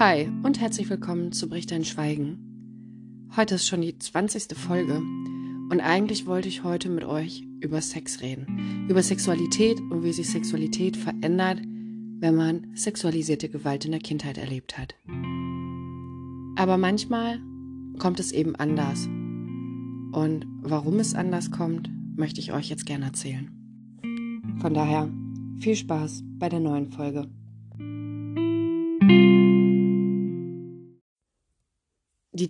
Hi und herzlich willkommen zu Bricht dein Schweigen. Heute ist schon die 20. Folge und eigentlich wollte ich heute mit euch über Sex reden. Über Sexualität und wie sich Sexualität verändert, wenn man sexualisierte Gewalt in der Kindheit erlebt hat. Aber manchmal kommt es eben anders. Und warum es anders kommt, möchte ich euch jetzt gerne erzählen. Von daher viel Spaß bei der neuen Folge.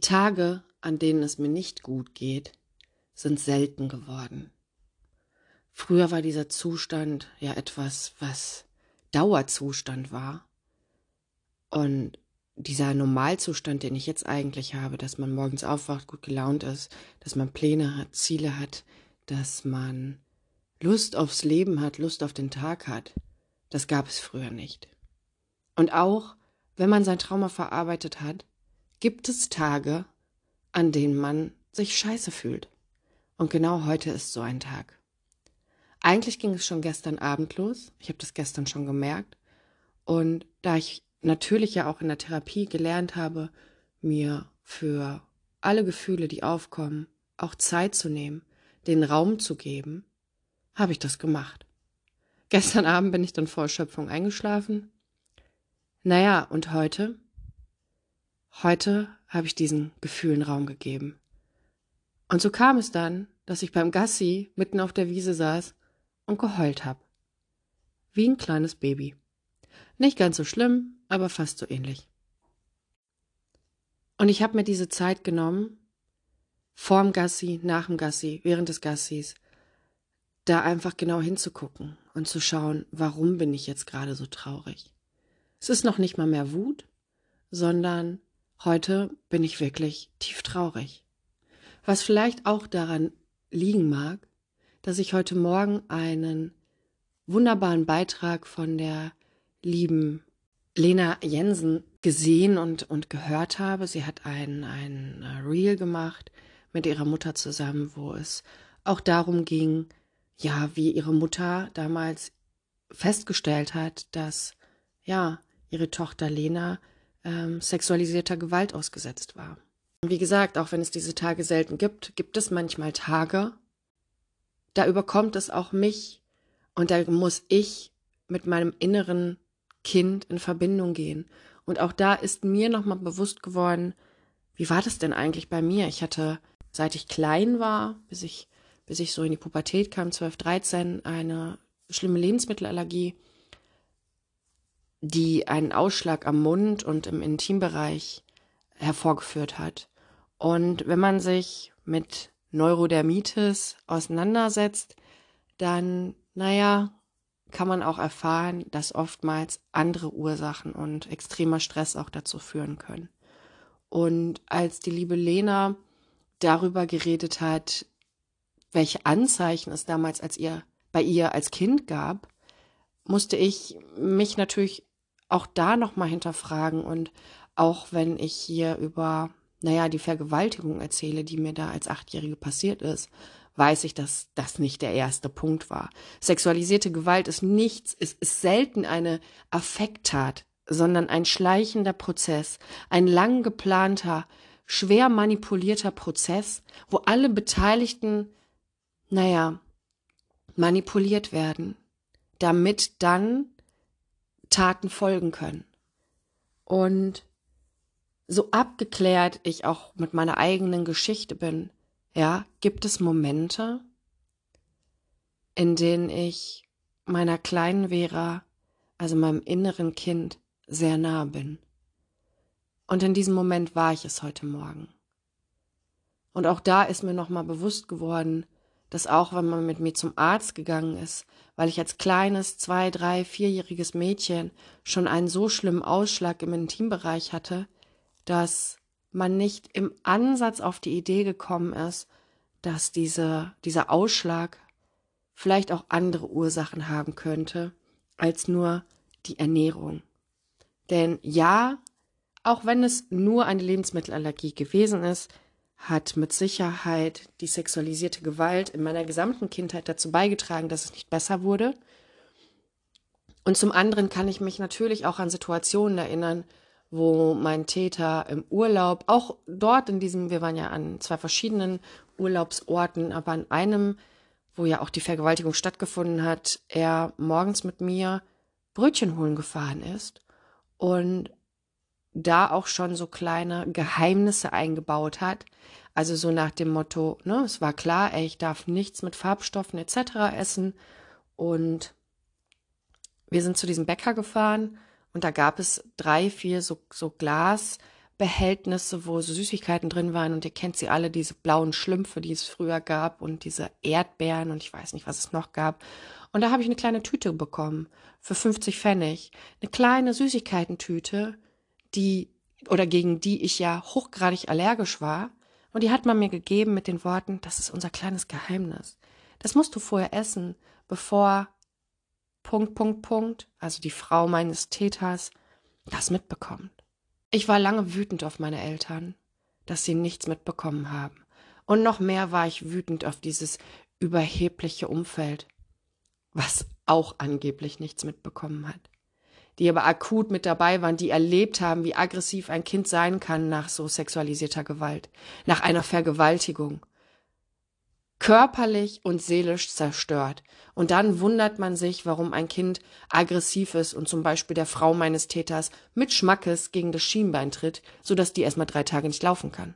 Die Tage, an denen es mir nicht gut geht, sind selten geworden. Früher war dieser Zustand ja etwas, was Dauerzustand war. Und dieser Normalzustand, den ich jetzt eigentlich habe, dass man morgens aufwacht, gut gelaunt ist, dass man Pläne hat, Ziele hat, dass man Lust aufs Leben hat, Lust auf den Tag hat, das gab es früher nicht. Und auch, wenn man sein Trauma verarbeitet hat, gibt es Tage, an denen man sich scheiße fühlt. Und genau heute ist so ein Tag. Eigentlich ging es schon gestern Abend los. Ich habe das gestern schon gemerkt. Und da ich natürlich ja auch in der Therapie gelernt habe, mir für alle Gefühle, die aufkommen, auch Zeit zu nehmen, den Raum zu geben, habe ich das gemacht. Gestern Abend bin ich dann vor Erschöpfung eingeschlafen. Naja, und heute Heute habe ich diesen Gefühlen Raum gegeben. Und so kam es dann, dass ich beim Gassi mitten auf der Wiese saß und geheult habe. Wie ein kleines Baby. Nicht ganz so schlimm, aber fast so ähnlich. Und ich habe mir diese Zeit genommen, vorm Gassi, nach dem Gassi, während des Gassis, da einfach genau hinzugucken und zu schauen, warum bin ich jetzt gerade so traurig. Es ist noch nicht mal mehr Wut, sondern Heute bin ich wirklich tief traurig. Was vielleicht auch daran liegen mag, dass ich heute Morgen einen wunderbaren Beitrag von der lieben Lena Jensen gesehen und, und gehört habe. Sie hat ein, ein Reel gemacht mit ihrer Mutter zusammen, wo es auch darum ging, ja, wie ihre Mutter damals festgestellt hat, dass, ja, ihre Tochter Lena ähm, sexualisierter Gewalt ausgesetzt war. Wie gesagt, auch wenn es diese Tage selten gibt, gibt es manchmal Tage, da überkommt es auch mich und da muss ich mit meinem inneren Kind in Verbindung gehen. Und auch da ist mir nochmal bewusst geworden, wie war das denn eigentlich bei mir? Ich hatte, seit ich klein war, bis ich, bis ich so in die Pubertät kam, 12, 13, eine schlimme Lebensmittelallergie die einen Ausschlag am Mund und im Intimbereich hervorgeführt hat. Und wenn man sich mit Neurodermitis auseinandersetzt, dann, naja, kann man auch erfahren, dass oftmals andere Ursachen und extremer Stress auch dazu führen können. Und als die liebe Lena darüber geredet hat, welche Anzeichen es damals als ihr, bei ihr als Kind gab, musste ich mich natürlich auch da nochmal hinterfragen und auch wenn ich hier über, naja, die Vergewaltigung erzähle, die mir da als Achtjährige passiert ist, weiß ich, dass das nicht der erste Punkt war. Sexualisierte Gewalt ist nichts, es ist selten eine Affekttat, sondern ein schleichender Prozess, ein lang geplanter, schwer manipulierter Prozess, wo alle Beteiligten, naja, manipuliert werden, damit dann Taten folgen können. Und so abgeklärt ich auch mit meiner eigenen Geschichte bin, ja, gibt es Momente, in denen ich meiner kleinen Vera, also meinem inneren Kind, sehr nah bin. Und in diesem Moment war ich es heute Morgen. Und auch da ist mir nochmal bewusst geworden, dass auch wenn man mit mir zum Arzt gegangen ist, weil ich als kleines, zwei, drei, vierjähriges Mädchen schon einen so schlimmen Ausschlag im Intimbereich hatte, dass man nicht im Ansatz auf die Idee gekommen ist, dass diese, dieser Ausschlag vielleicht auch andere Ursachen haben könnte als nur die Ernährung. Denn ja, auch wenn es nur eine Lebensmittelallergie gewesen ist, hat mit Sicherheit die sexualisierte Gewalt in meiner gesamten Kindheit dazu beigetragen, dass es nicht besser wurde. Und zum anderen kann ich mich natürlich auch an Situationen erinnern, wo mein Täter im Urlaub, auch dort in diesem, wir waren ja an zwei verschiedenen Urlaubsorten, aber an einem, wo ja auch die Vergewaltigung stattgefunden hat, er morgens mit mir Brötchen holen gefahren ist und da auch schon so kleine Geheimnisse eingebaut hat. Also so nach dem Motto, ne, es war klar, ey, ich darf nichts mit Farbstoffen etc. essen. Und wir sind zu diesem Bäcker gefahren und da gab es drei, vier so, so Glasbehältnisse, wo so Süßigkeiten drin waren. Und ihr kennt sie alle, diese blauen Schlümpfe, die es früher gab und diese Erdbeeren und ich weiß nicht, was es noch gab. Und da habe ich eine kleine Tüte bekommen für 50 Pfennig. Eine kleine Süßigkeitentüte, die oder gegen die ich ja hochgradig allergisch war. Und die hat man mir gegeben mit den Worten, das ist unser kleines Geheimnis. Das musst du vorher essen, bevor Punkt, Punkt, Punkt, also die Frau meines Täters, das mitbekommt. Ich war lange wütend auf meine Eltern, dass sie nichts mitbekommen haben. Und noch mehr war ich wütend auf dieses überhebliche Umfeld, was auch angeblich nichts mitbekommen hat. Die aber akut mit dabei waren, die erlebt haben, wie aggressiv ein Kind sein kann nach so sexualisierter Gewalt, nach einer Vergewaltigung körperlich und seelisch zerstört. Und dann wundert man sich, warum ein Kind aggressiv ist und zum Beispiel der Frau meines Täters mit Schmackes gegen das Schienbein tritt, so dass die erstmal drei Tage nicht laufen kann.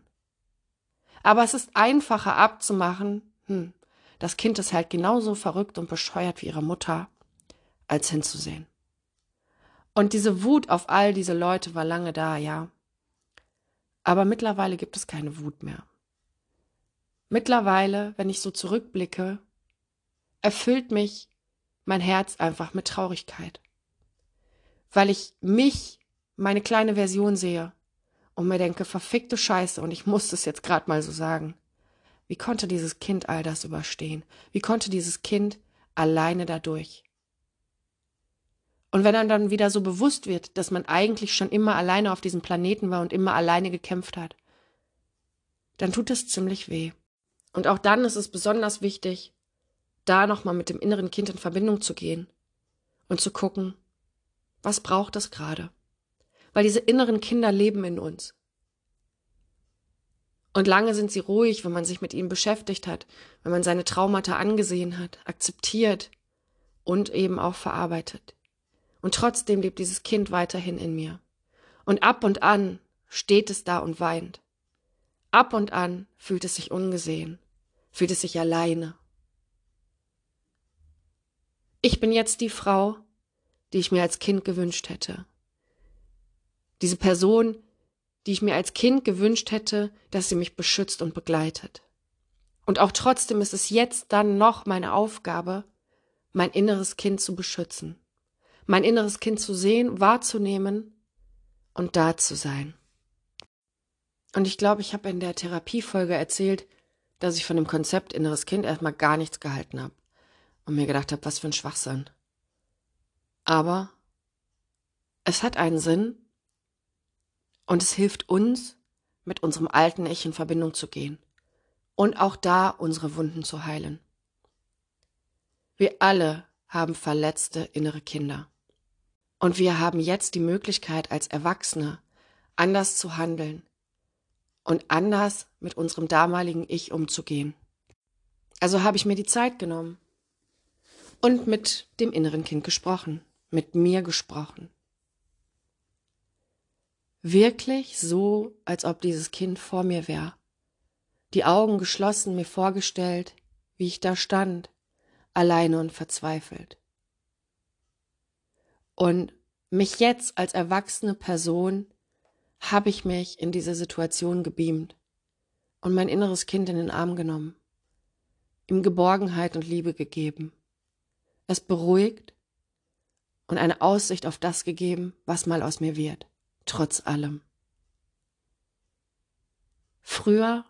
Aber es ist einfacher abzumachen, hm, das Kind ist halt genauso verrückt und bescheuert wie ihre Mutter, als hinzusehen. Und diese Wut auf all diese Leute war lange da, ja. Aber mittlerweile gibt es keine Wut mehr. Mittlerweile, wenn ich so zurückblicke, erfüllt mich mein Herz einfach mit Traurigkeit, weil ich mich, meine kleine Version sehe und mir denke, verfickte Scheiße, und ich muss es jetzt gerade mal so sagen. Wie konnte dieses Kind all das überstehen? Wie konnte dieses Kind alleine dadurch? Und wenn einem dann wieder so bewusst wird, dass man eigentlich schon immer alleine auf diesem Planeten war und immer alleine gekämpft hat, dann tut es ziemlich weh. Und auch dann ist es besonders wichtig, da nochmal mit dem inneren Kind in Verbindung zu gehen und zu gucken, was braucht es gerade? Weil diese inneren Kinder leben in uns. Und lange sind sie ruhig, wenn man sich mit ihnen beschäftigt hat, wenn man seine Traumata angesehen hat, akzeptiert und eben auch verarbeitet. Und trotzdem lebt dieses Kind weiterhin in mir. Und ab und an steht es da und weint. Ab und an fühlt es sich ungesehen fühlt es sich alleine. Ich bin jetzt die Frau, die ich mir als Kind gewünscht hätte. Diese Person, die ich mir als Kind gewünscht hätte, dass sie mich beschützt und begleitet. Und auch trotzdem ist es jetzt dann noch meine Aufgabe, mein inneres Kind zu beschützen, mein inneres Kind zu sehen, wahrzunehmen und da zu sein. Und ich glaube, ich habe in der Therapiefolge erzählt, dass ich von dem Konzept inneres Kind erstmal gar nichts gehalten habe und mir gedacht habe, was für ein Schwachsinn. Aber es hat einen Sinn und es hilft uns, mit unserem alten Ich in Verbindung zu gehen und auch da unsere Wunden zu heilen. Wir alle haben verletzte innere Kinder. Und wir haben jetzt die Möglichkeit, als Erwachsene anders zu handeln, und anders mit unserem damaligen Ich umzugehen. Also habe ich mir die Zeit genommen und mit dem inneren Kind gesprochen, mit mir gesprochen. Wirklich so, als ob dieses Kind vor mir wäre. Die Augen geschlossen, mir vorgestellt, wie ich da stand, alleine und verzweifelt. Und mich jetzt als erwachsene Person habe ich mich in diese Situation gebeamt und mein inneres Kind in den Arm genommen, ihm Geborgenheit und Liebe gegeben, es beruhigt und eine Aussicht auf das gegeben, was mal aus mir wird, trotz allem. Früher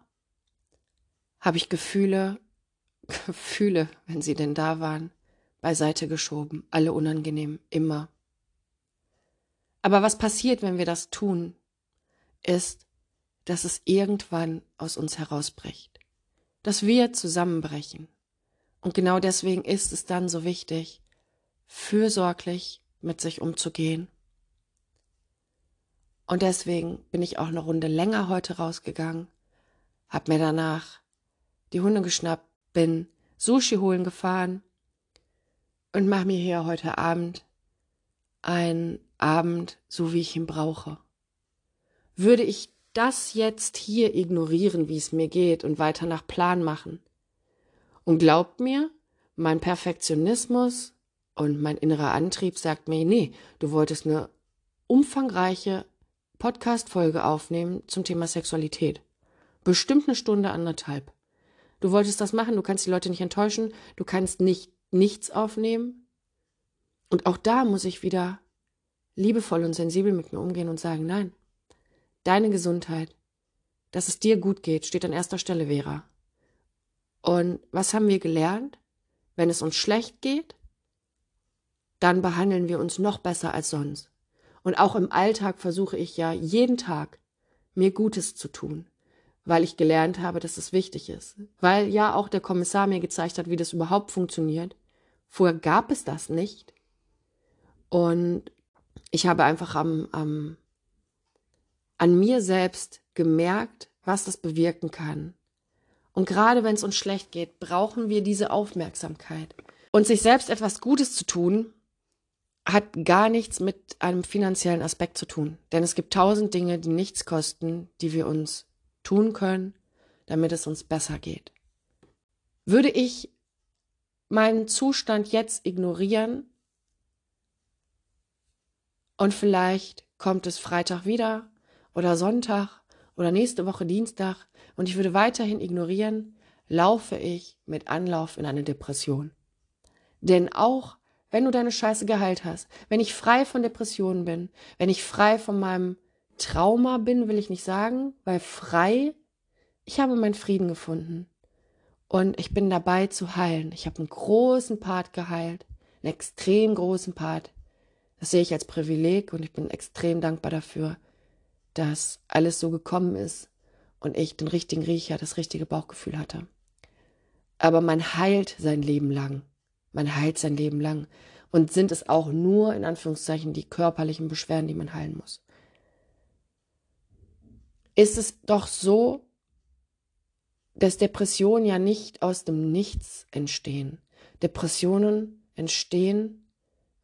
habe ich Gefühle, Gefühle, wenn sie denn da waren, beiseite geschoben, alle unangenehm, immer. Aber was passiert, wenn wir das tun, ist, dass es irgendwann aus uns herausbricht, dass wir zusammenbrechen. Und genau deswegen ist es dann so wichtig, fürsorglich mit sich umzugehen Und deswegen bin ich auch eine Runde länger heute rausgegangen, hab mir danach die Hunde geschnappt, bin Sushi holen gefahren und mach mir hier heute Abend einen Abend, so wie ich ihn brauche. Würde ich das jetzt hier ignorieren, wie es mir geht und weiter nach Plan machen? Und glaubt mir, mein Perfektionismus und mein innerer Antrieb sagt mir, nee, du wolltest eine umfangreiche Podcast-Folge aufnehmen zum Thema Sexualität. Bestimmt eine Stunde, anderthalb. Du wolltest das machen, du kannst die Leute nicht enttäuschen, du kannst nicht nichts aufnehmen. Und auch da muss ich wieder liebevoll und sensibel mit mir umgehen und sagen, nein, deine Gesundheit, dass es dir gut geht, steht an erster Stelle, Vera. Und was haben wir gelernt? Wenn es uns schlecht geht, dann behandeln wir uns noch besser als sonst. Und auch im Alltag versuche ich ja jeden Tag mir Gutes zu tun, weil ich gelernt habe, dass es wichtig ist. Weil ja auch der Kommissar mir gezeigt hat, wie das überhaupt funktioniert. Vorher gab es das nicht. Und ich habe einfach am, am, an mir selbst gemerkt, was das bewirken kann. Und gerade wenn es uns schlecht geht, brauchen wir diese Aufmerksamkeit. Und sich selbst etwas Gutes zu tun, hat gar nichts mit einem finanziellen Aspekt zu tun. Denn es gibt tausend Dinge, die nichts kosten, die wir uns tun können, damit es uns besser geht. Würde ich meinen Zustand jetzt ignorieren und vielleicht kommt es Freitag wieder oder Sonntag oder nächste Woche Dienstag und ich würde weiterhin ignorieren, laufe ich mit Anlauf in eine Depression. Denn auch wenn du deine Scheiße geheilt hast, wenn ich frei von Depressionen bin, wenn ich frei von meinem Trauma bin, will ich nicht sagen, weil frei, ich habe meinen Frieden gefunden. Und ich bin dabei zu heilen. Ich habe einen großen Part geheilt, einen extrem großen Part. Das sehe ich als Privileg und ich bin extrem dankbar dafür, dass alles so gekommen ist und ich den richtigen Riecher, das richtige Bauchgefühl hatte. Aber man heilt sein Leben lang. Man heilt sein Leben lang. Und sind es auch nur, in Anführungszeichen, die körperlichen Beschwerden, die man heilen muss. Ist es doch so, dass Depressionen ja nicht aus dem Nichts entstehen. Depressionen entstehen,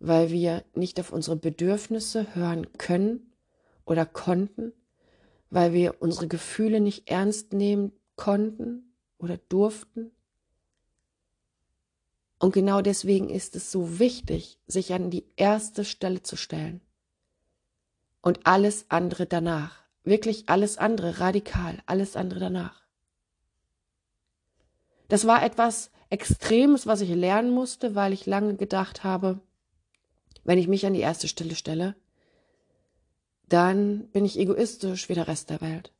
weil wir nicht auf unsere Bedürfnisse hören können oder konnten, weil wir unsere Gefühle nicht ernst nehmen konnten oder durften, und genau deswegen ist es so wichtig, sich an die erste Stelle zu stellen. Und alles andere danach. Wirklich alles andere, radikal, alles andere danach. Das war etwas Extremes, was ich lernen musste, weil ich lange gedacht habe, wenn ich mich an die erste Stelle stelle, dann bin ich egoistisch wie der Rest der Welt.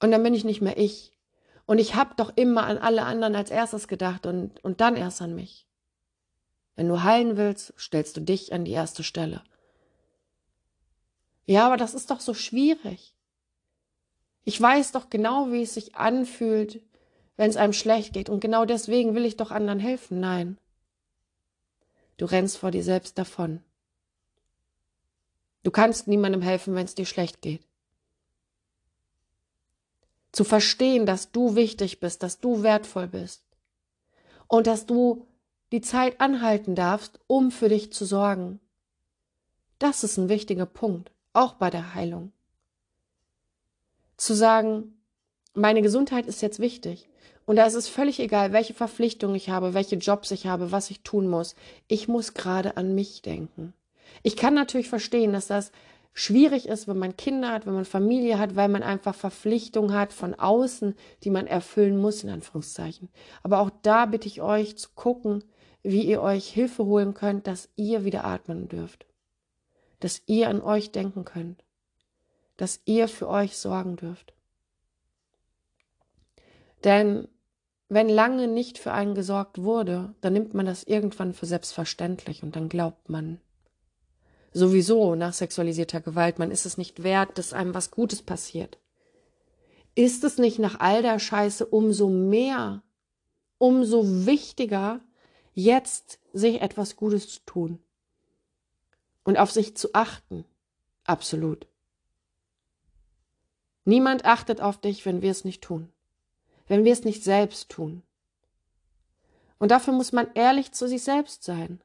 Und dann bin ich nicht mehr ich, und ich habe doch immer an alle anderen als erstes gedacht und, und dann erst an mich. Wenn du heilen willst, stellst du dich an die erste Stelle. Ja, aber das ist doch so schwierig. Ich weiß doch genau, wie es sich anfühlt, wenn es einem schlecht geht. Und genau deswegen will ich doch anderen helfen. Nein. Du rennst vor dir selbst davon. Du kannst niemandem helfen, wenn es dir schlecht geht zu verstehen, dass du wichtig bist, dass du wertvoll bist und dass du die Zeit anhalten darfst, um für dich zu sorgen. Das ist ein wichtiger Punkt, auch bei der Heilung. Zu sagen, meine Gesundheit ist jetzt wichtig. Und da ist es völlig egal, welche Verpflichtungen ich habe, welche Jobs ich habe, was ich tun muss. Ich muss gerade an mich denken. Ich kann natürlich verstehen, dass das schwierig ist, wenn man Kinder hat, wenn man Familie hat, weil man einfach Verpflichtungen hat von außen, die man erfüllen muss, in Anführungszeichen. Aber auch da bitte ich euch zu gucken, wie ihr euch Hilfe holen könnt, dass ihr wieder atmen dürft. Dass ihr an euch denken könnt. Dass ihr für euch sorgen dürft. Denn wenn lange nicht für einen gesorgt wurde, dann nimmt man das irgendwann für selbstverständlich und dann glaubt man, sowieso nach sexualisierter Gewalt. Man ist es nicht wert, dass einem was Gutes passiert. Ist es nicht nach all der Scheiße umso mehr, umso wichtiger, jetzt sich etwas Gutes zu tun und auf sich zu achten? Absolut. Niemand achtet auf dich, wenn wir es nicht tun. Wenn wir es nicht selbst tun. Und dafür muss man ehrlich zu sich selbst sein.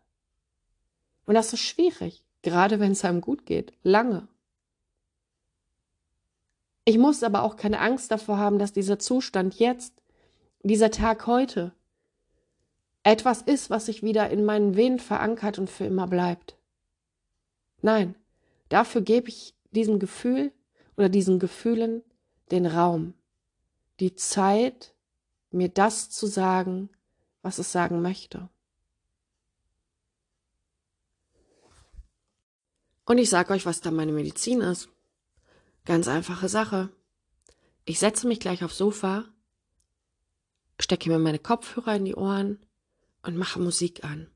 Und das ist schwierig, gerade wenn es einem gut geht, lange. Ich muss aber auch keine Angst davor haben, dass dieser Zustand jetzt, dieser Tag heute, etwas ist, was sich wieder in meinen Venen verankert und für immer bleibt. Nein, dafür gebe ich diesem Gefühl oder diesen Gefühlen den Raum, die Zeit, mir das zu sagen, was es sagen möchte. Und ich sage euch, was da meine Medizin ist. Ganz einfache Sache. Ich setze mich gleich aufs Sofa, stecke mir meine Kopfhörer in die Ohren und mache Musik an.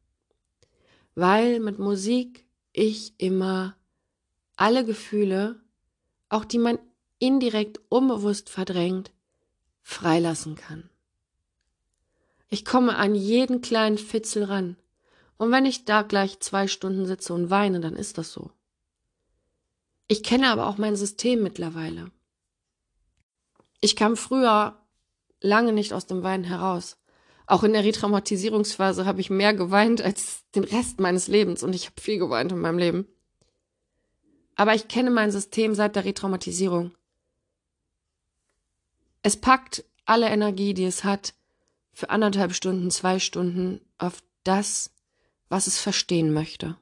Weil mit Musik ich immer alle Gefühle, auch die man indirekt unbewusst verdrängt, freilassen kann. Ich komme an jeden kleinen Fitzel ran. Und wenn ich da gleich zwei Stunden sitze und weine, dann ist das so. Ich kenne aber auch mein System mittlerweile. Ich kam früher lange nicht aus dem Weinen heraus. Auch in der Retraumatisierungsphase habe ich mehr geweint als den Rest meines Lebens und ich habe viel geweint in meinem Leben. Aber ich kenne mein System seit der Retraumatisierung. Es packt alle Energie, die es hat, für anderthalb Stunden, zwei Stunden auf das, was es verstehen möchte.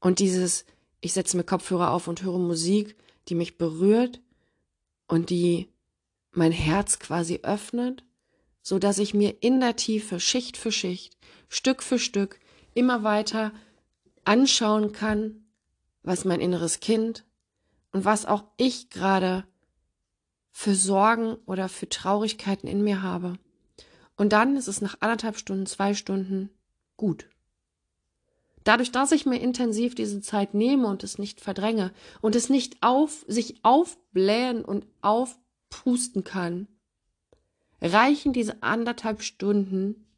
Und dieses, ich setze mir Kopfhörer auf und höre Musik, die mich berührt und die mein Herz quasi öffnet, so dass ich mir in der Tiefe Schicht für Schicht, Stück für Stück immer weiter anschauen kann, was mein inneres Kind und was auch ich gerade für Sorgen oder für Traurigkeiten in mir habe. Und dann ist es nach anderthalb Stunden, zwei Stunden gut. Dadurch, dass ich mir intensiv diese Zeit nehme und es nicht verdränge und es nicht auf, sich aufblähen und aufpusten kann, reichen diese anderthalb Stunden,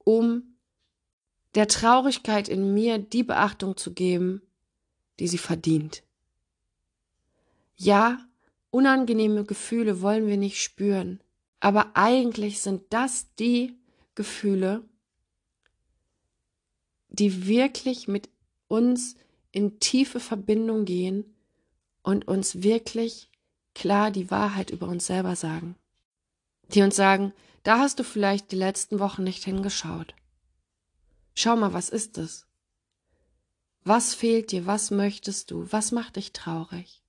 um der Traurigkeit in mir die Beachtung zu geben, die sie verdient. Ja, Unangenehme Gefühle wollen wir nicht spüren, aber eigentlich sind das die Gefühle, die wirklich mit uns in tiefe Verbindung gehen und uns wirklich klar die Wahrheit über uns selber sagen. Die uns sagen, da hast du vielleicht die letzten Wochen nicht hingeschaut. Schau mal, was ist es? Was fehlt dir? Was möchtest du? Was macht dich traurig?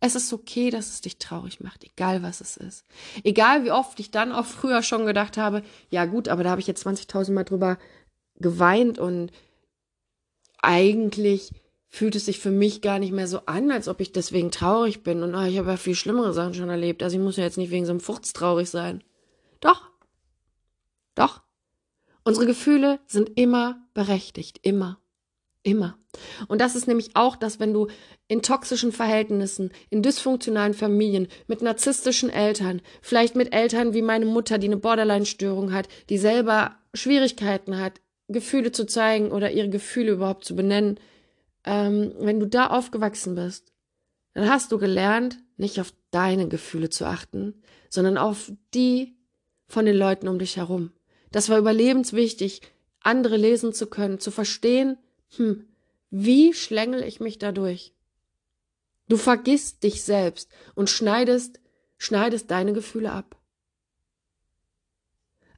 Es ist okay, dass es dich traurig macht, egal was es ist. Egal wie oft ich dann auch früher schon gedacht habe, ja gut, aber da habe ich jetzt 20.000 Mal drüber geweint und eigentlich fühlt es sich für mich gar nicht mehr so an, als ob ich deswegen traurig bin. Und oh, ich habe ja viel schlimmere Sachen schon erlebt. Also ich muss ja jetzt nicht wegen so einem Furz traurig sein. Doch. Doch. Unsere Gefühle sind immer berechtigt. Immer. Immer. Und das ist nämlich auch das, wenn du in toxischen Verhältnissen, in dysfunktionalen Familien, mit narzisstischen Eltern, vielleicht mit Eltern wie meine Mutter, die eine Borderline-Störung hat, die selber Schwierigkeiten hat, Gefühle zu zeigen oder ihre Gefühle überhaupt zu benennen, ähm, wenn du da aufgewachsen bist, dann hast du gelernt, nicht auf deine Gefühle zu achten, sondern auf die von den Leuten um dich herum. Das war überlebenswichtig, andere lesen zu können, zu verstehen, hm, wie schlängel ich mich dadurch? Du vergisst dich selbst und schneidest, schneidest deine Gefühle ab.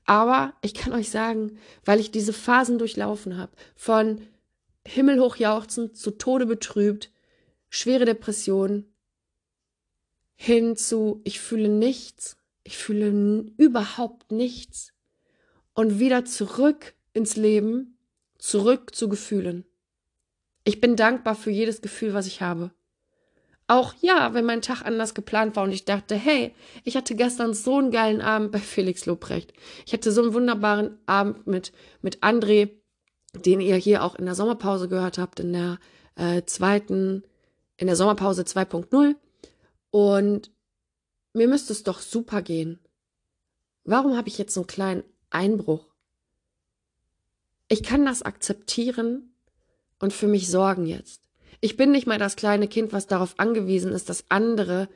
Aber ich kann euch sagen, weil ich diese Phasen durchlaufen habe, von himmelhoch jauchzend zu Tode betrübt, schwere Depression, hin zu ich fühle nichts, ich fühle überhaupt nichts und wieder zurück ins Leben, zurück zu Gefühlen. Ich bin dankbar für jedes Gefühl, was ich habe. Auch ja, wenn mein Tag anders geplant war und ich dachte, hey, ich hatte gestern so einen geilen Abend bei Felix Lobrecht. Ich hatte so einen wunderbaren Abend mit, mit André, den ihr hier auch in der Sommerpause gehört habt, in der äh, zweiten, in der Sommerpause 2.0. Und mir müsste es doch super gehen. Warum habe ich jetzt so einen kleinen Einbruch? Ich kann das akzeptieren und für mich sorgen jetzt. Ich bin nicht mal das kleine Kind, was darauf angewiesen ist, dass andere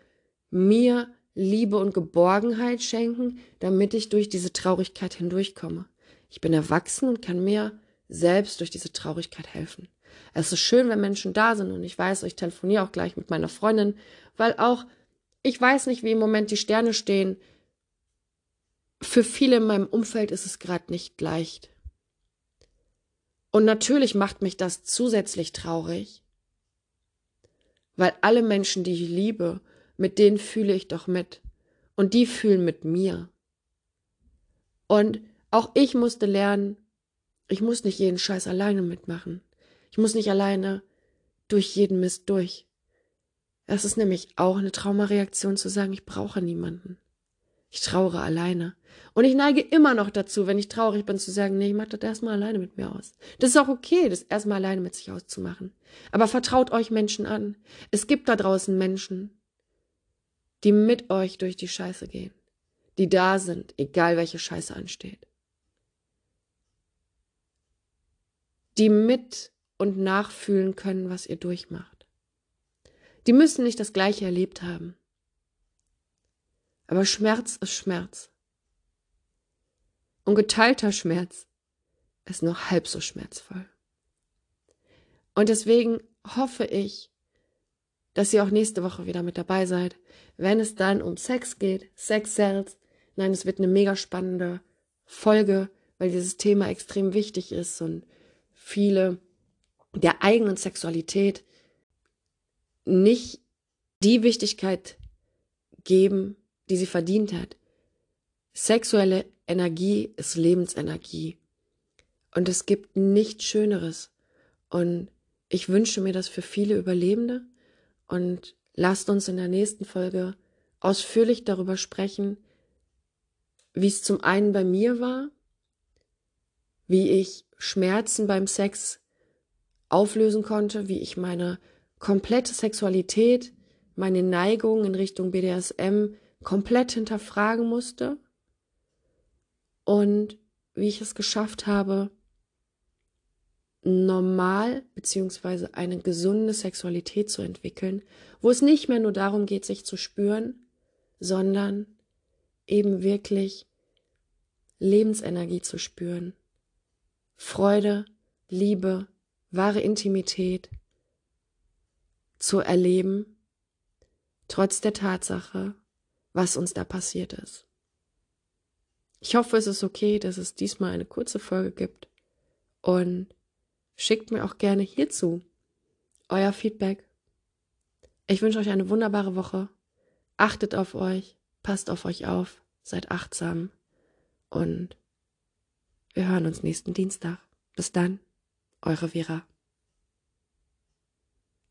mir Liebe und Geborgenheit schenken, damit ich durch diese Traurigkeit hindurchkomme. Ich bin erwachsen und kann mir selbst durch diese Traurigkeit helfen. Es ist schön, wenn Menschen da sind und ich weiß, ich telefoniere auch gleich mit meiner Freundin, weil auch ich weiß nicht, wie im Moment die Sterne stehen. Für viele in meinem Umfeld ist es gerade nicht leicht. Und natürlich macht mich das zusätzlich traurig, weil alle Menschen, die ich liebe, mit denen fühle ich doch mit. Und die fühlen mit mir. Und auch ich musste lernen, ich muss nicht jeden Scheiß alleine mitmachen. Ich muss nicht alleine durch jeden Mist durch. Es ist nämlich auch eine Traumareaktion zu sagen, ich brauche niemanden. Ich trauere alleine. Und ich neige immer noch dazu, wenn ich traurig bin, zu sagen, nee, ich mach das erstmal alleine mit mir aus. Das ist auch okay, das erstmal alleine mit sich auszumachen. Aber vertraut euch Menschen an. Es gibt da draußen Menschen, die mit euch durch die Scheiße gehen, die da sind, egal welche Scheiße ansteht. Die mit und nachfühlen können, was ihr durchmacht. Die müssen nicht das Gleiche erlebt haben. Aber Schmerz ist Schmerz. Und geteilter Schmerz ist noch halb so schmerzvoll. Und deswegen hoffe ich, dass ihr auch nächste Woche wieder mit dabei seid, wenn es dann um Sex geht, Sex Cells. Nein, es wird eine mega spannende Folge, weil dieses Thema extrem wichtig ist und viele der eigenen Sexualität nicht die Wichtigkeit geben, die sie verdient hat. Sexuelle Energie ist Lebensenergie. Und es gibt nichts Schöneres. Und ich wünsche mir das für viele Überlebende, und lasst uns in der nächsten Folge ausführlich darüber sprechen, wie es zum einen bei mir war, wie ich Schmerzen beim Sex auflösen konnte, wie ich meine komplette Sexualität, meine Neigung in Richtung BDSM komplett hinterfragen musste. Und wie ich es geschafft habe, normal beziehungsweise eine gesunde Sexualität zu entwickeln, wo es nicht mehr nur darum geht, sich zu spüren, sondern eben wirklich Lebensenergie zu spüren, Freude, Liebe, wahre Intimität zu erleben, trotz der Tatsache, was uns da passiert ist. Ich hoffe, es ist okay, dass es diesmal eine kurze Folge gibt und Schickt mir auch gerne hierzu euer Feedback. Ich wünsche euch eine wunderbare Woche. Achtet auf euch, passt auf euch auf, seid achtsam und wir hören uns nächsten Dienstag. Bis dann, eure Vera.